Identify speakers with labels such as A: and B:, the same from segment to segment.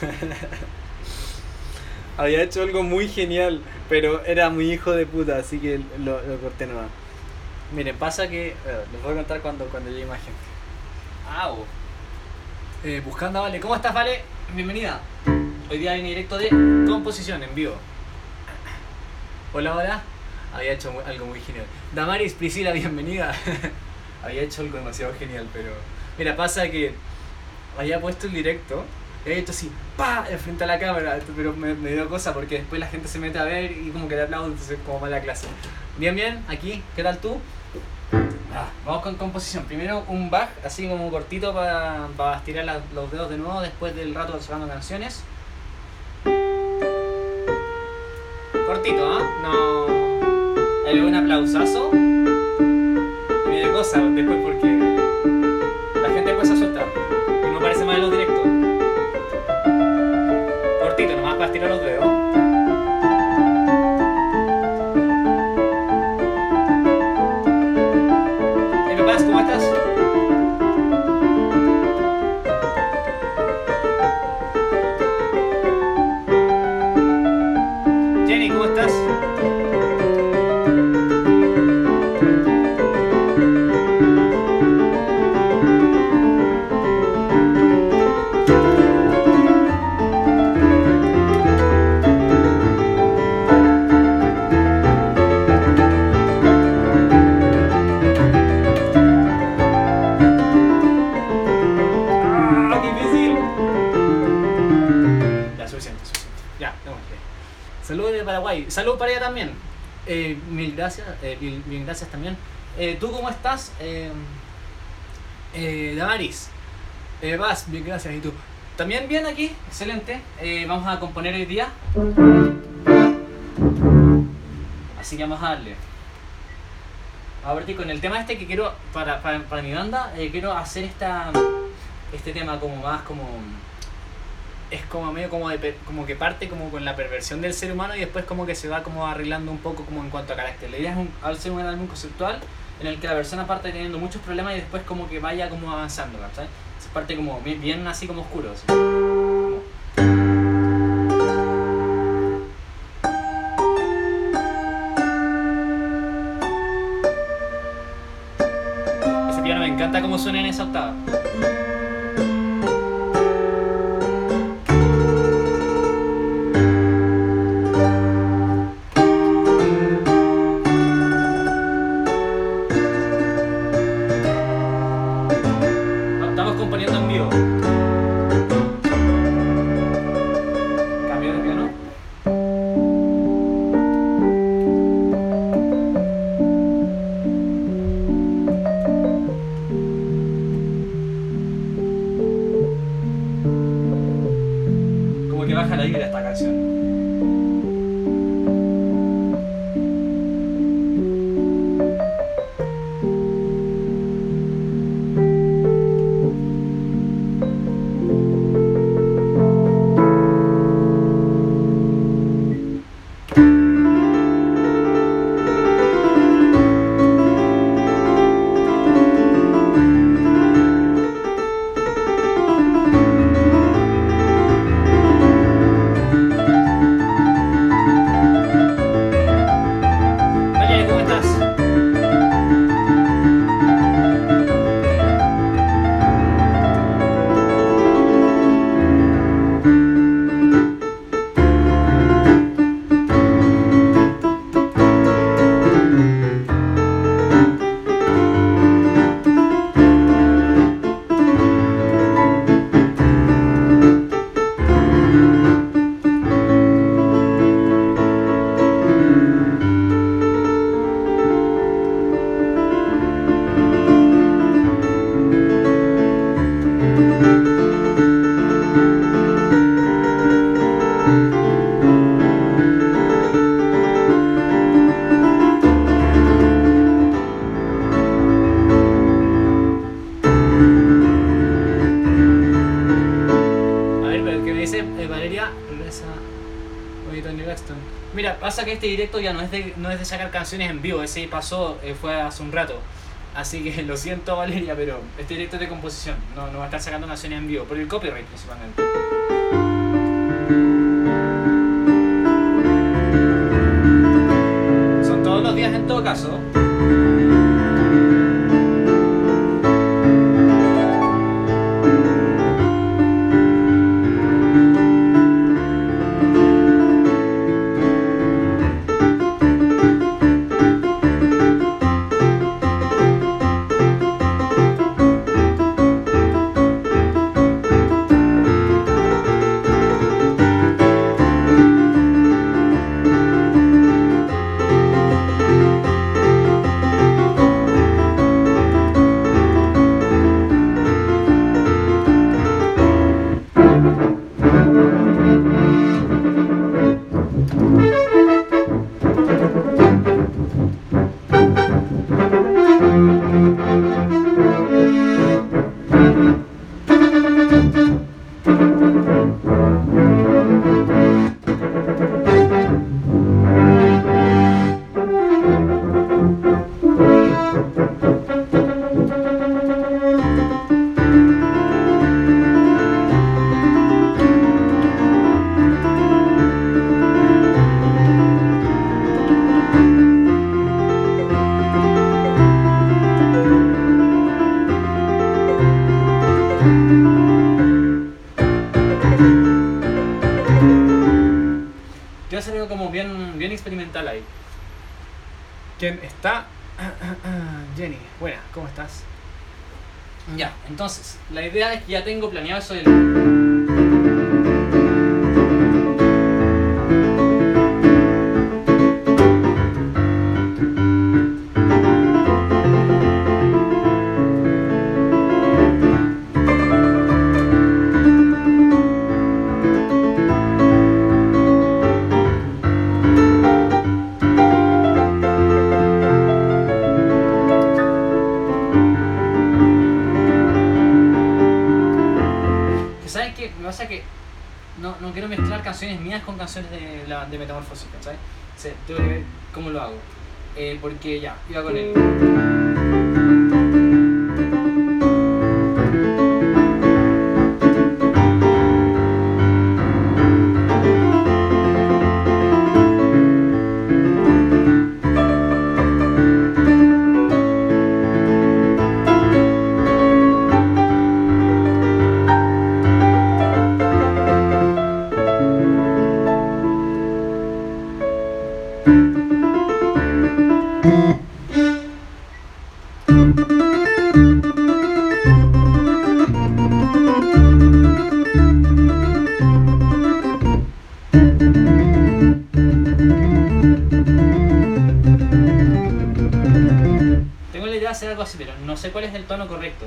A: Había hecho algo muy genial, pero era muy hijo de puta, así que lo, lo corté nomás. Miren, pasa que. les voy a contar cuando, cuando llegue más gente.
B: Au. Eh, buscando a Vale. ¿Cómo estás, Vale? Bienvenida. Hoy día viene directo de composición en vivo. Hola, hola. Había hecho algo muy genial. Damaris, Priscila, bienvenida. había hecho algo demasiado genial, pero. Mira, pasa que había puesto el directo. Y había hecho así, pa, frente a la cámara, pero me, dio cosa porque después la gente se mete a ver y como que le aplaudo, entonces como mala clase. Bien, bien, aquí, ¿qué tal tú? Ah, vamos con composición. Primero un back, así como cortito para, para estirar los dedos de nuevo después del rato sacando canciones. Cortito, ¿ah? No. Le doy un aplausazo. Me dio cosa después porque la gente después se. Cortito, nomás para estirar Saludos de Paraguay. Salud para ella también. Eh, mil gracias, eh, mil, gracias también. Eh, ¿Tú cómo estás? Eh, eh, Damaris. Vas, bien, gracias. ¿Y tú? También bien aquí, excelente. Vamos a componer hoy día. Así que vamos a darle. A ver, con el tema este que quiero, para, para, para mi banda, quiero hacer esta, este tema como más como es como medio como de como que parte como con la perversión del ser humano y después como que se va como arreglando un poco como en cuanto a carácter. La idea es un, un álbum conceptual en el que la persona parte teniendo muchos problemas y después como que vaya como avanzando, ¿sabes? Es parte como bien, así como oscuro. Ese piano me encanta cómo suena en esa octava. este directo ya no es de, no es de sacar canciones en vivo, ese pasó, eh, fue hace un rato. Así que lo siento Valeria, pero este directo es de composición, no, no va a estar sacando canciones en vivo, por el copyright principalmente. Son todos los días en todo caso, idea es que ya tengo planeado eso del... de, la, de Metamorfosis, ¿sabes? tengo que ver cómo lo hago. Eh, porque ya, iba con él. Tono correcto.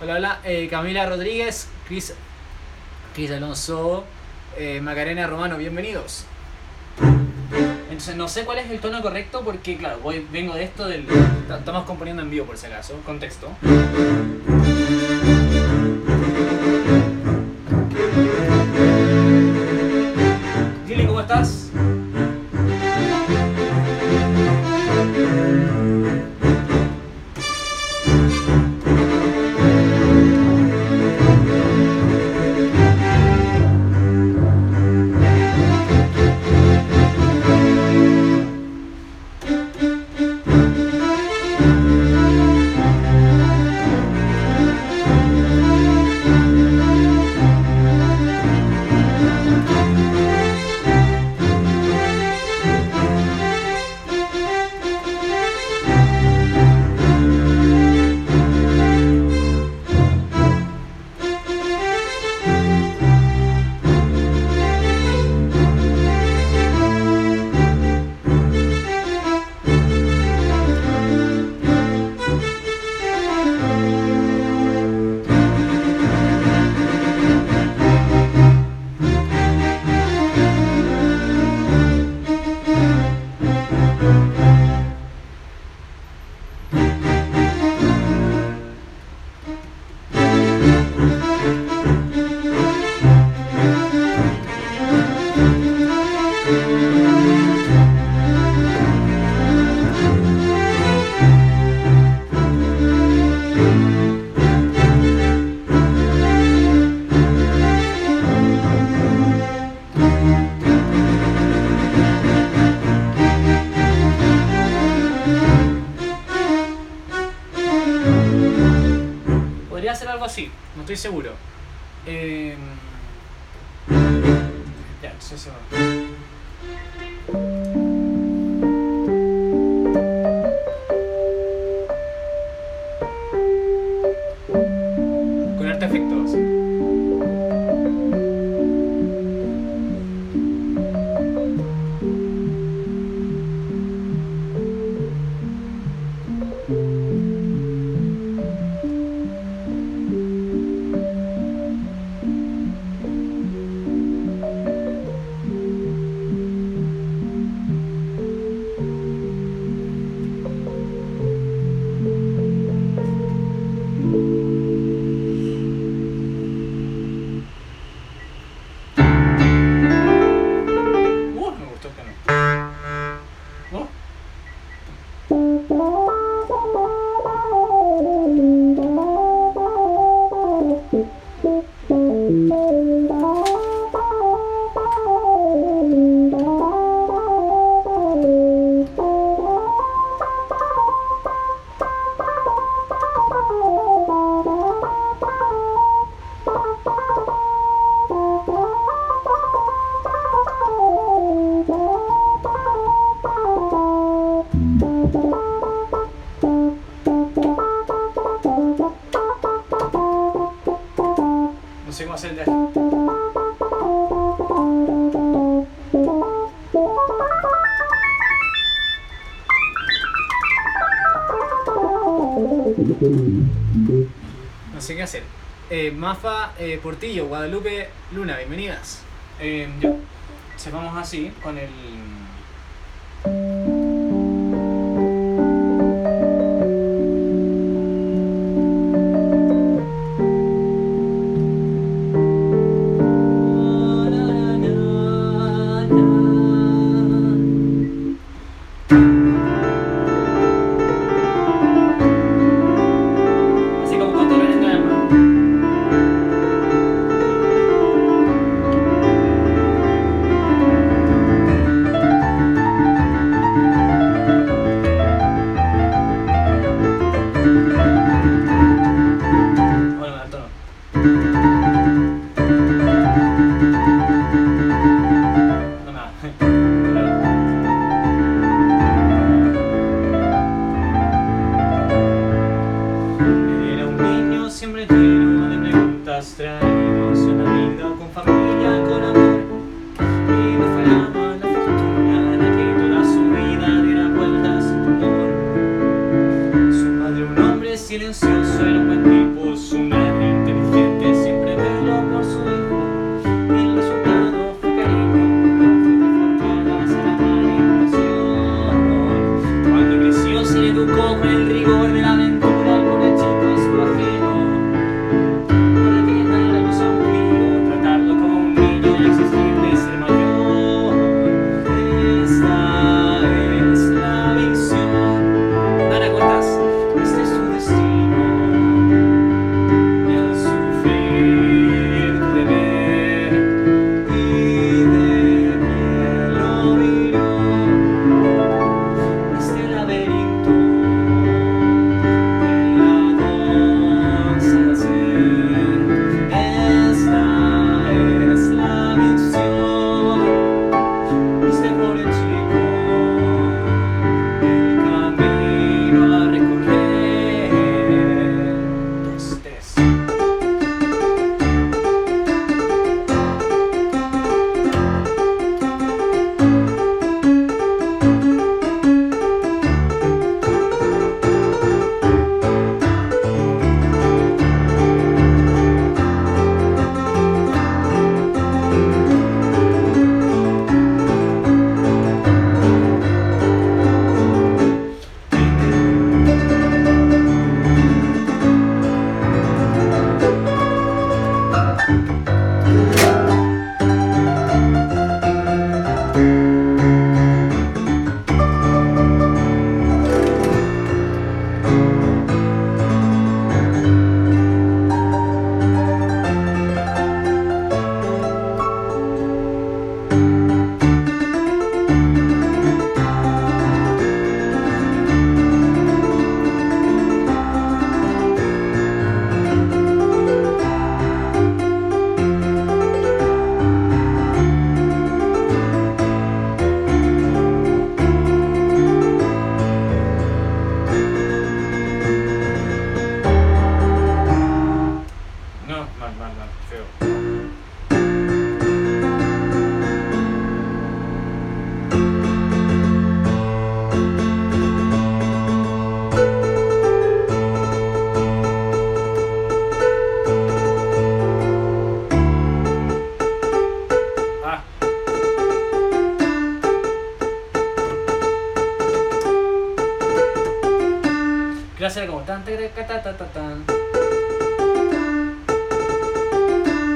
B: Hola, hola, eh, Camila Rodríguez, Cris, Cris Alonso, eh, Macarena Romano, bienvenidos. Entonces no sé cuál es el tono correcto porque claro, voy, vengo de esto del. ta- Estamos componiendo en vivo por si acaso, contexto. Estoy seguro. Eh... Ya, entonces se va. va a ser de... No sé qué hacer. Eh, Mafa eh, Portillo, Guadalupe Luna, bienvenidas. Eh, ya. Se vamos así con el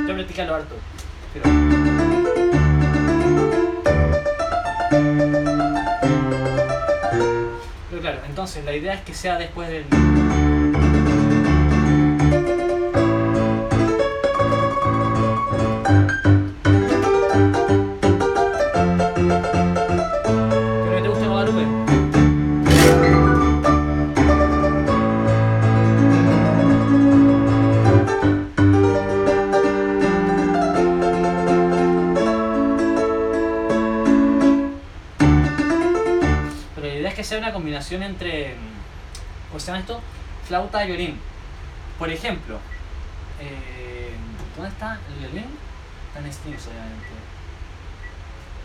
B: Yo practicalo harto. Pero claro, entonces la idea es que sea después del... entre, ¿cómo se llama esto? Flauta y violín. Por ejemplo, eh, ¿dónde está el violín? Está en Steam,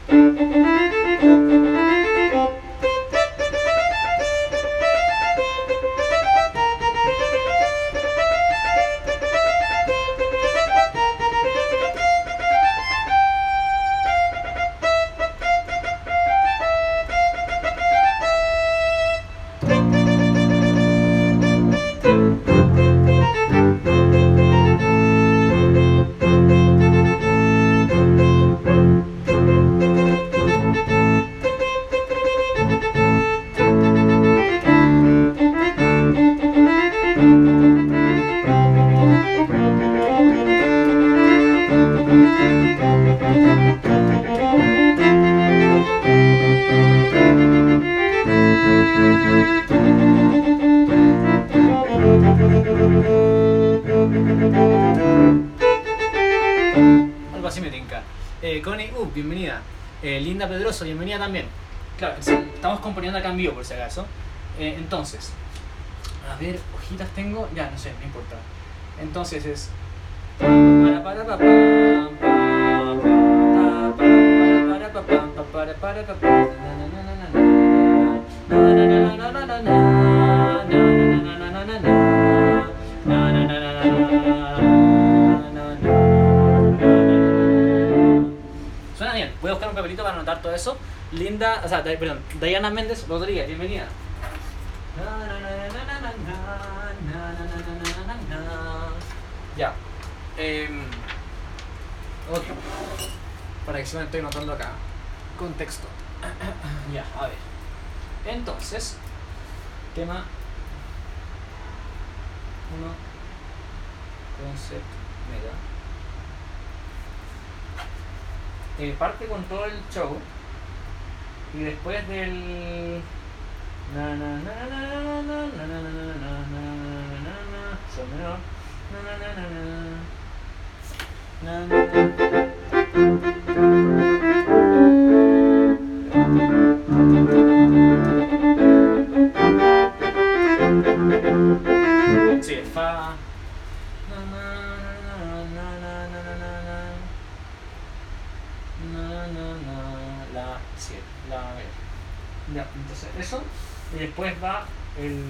B: obviamente. YouTube, bienvenida. Eh, Linda Pedroso, bienvenida también. Claro, estamos componiendo acá en por si acaso. Eh, entonces, a ver, hojitas tengo, ya no sé, no importa. Entonces es. A buscar un papelito para anotar todo eso. Linda, o sea, perdón, Diana Méndez Rodríguez, bienvenida. Ya. Eh, otro. Para que se me estoy notando acá. Contexto. ya, a ver. Entonces, tema 1, concept mega. Eh, parte con todo el show y después del y después va el.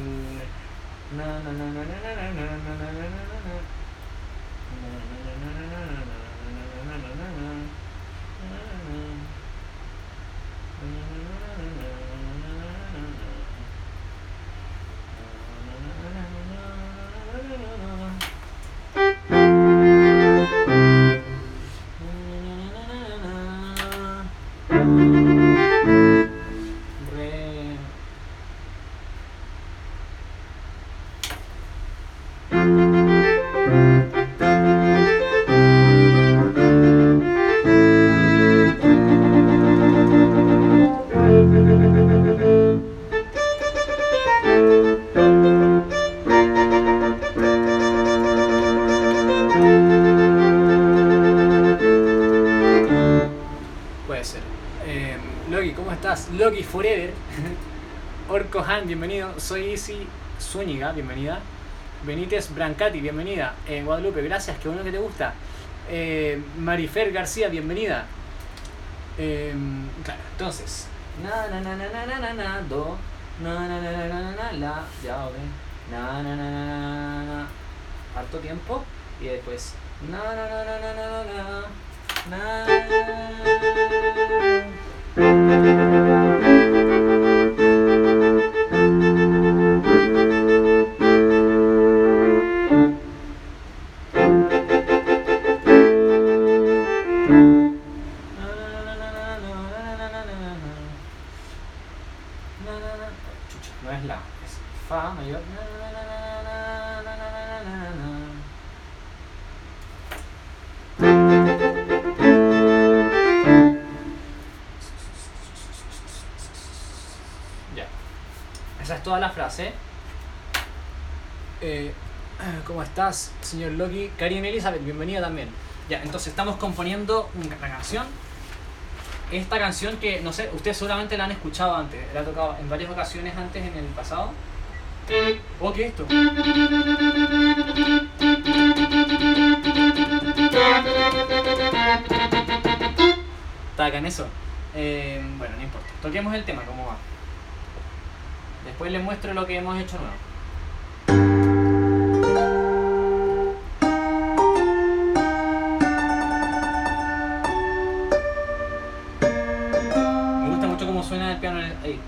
B: Eh, Loki, ¿cómo estás? Loki Forever. Orco Han, bienvenido. Soy Isi Zúñiga, bienvenida. Benítez Brancati, bienvenida. Eh, Guadalupe, gracias, qué bueno que te gusta. Eh, Marifer García, bienvenida. Eh, claro, entonces. Na na. Harto tiempo. Y después. Na. Toda la frase. Eh, ¿Cómo estás, señor Loki? Karin Elizabeth, bienvenida también. Ya, entonces estamos componiendo una canción. Esta canción que, no sé, ustedes seguramente la han escuchado antes. La ha tocado en varias ocasiones antes en el pasado. ¿O qué es esto? En eso. Eh, bueno, no importa. Toquemos el tema, cómo va. Después les muestro lo que hemos hecho nuevo. Me gusta mucho cómo suena el piano ahí.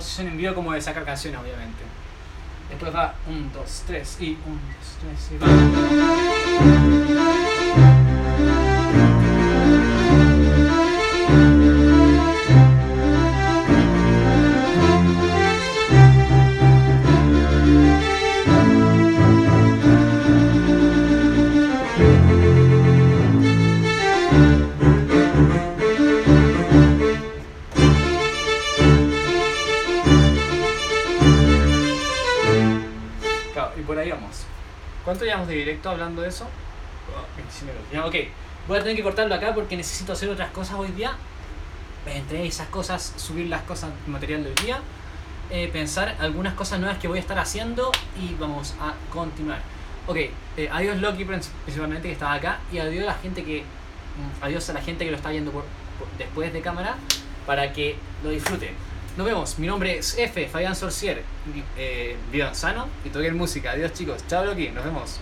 B: Composición en vivo como de sacar canciones, obviamente. Después va 1, 2, 3 y 1, 2, 3 y va. De directo hablando de eso? 25 minutos. Ya, ok. Voy a tener que cortarlo acá porque necesito hacer otras cosas hoy día. Entre esas cosas, subir las cosas, material del día. eh, pensar algunas cosas nuevas que voy a estar haciendo y vamos a continuar. Ok, eh, adiós Loki prin- principalmente que estaba acá y adiós a la gente que mm, adiós a la gente que lo está viendo después de cámara para que lo disfruten. Nos vemos, mi nombre es F, Fabián Sorcier, eh, vivan sano y toquen música. Adiós chicos, chao Loki, nos vemos.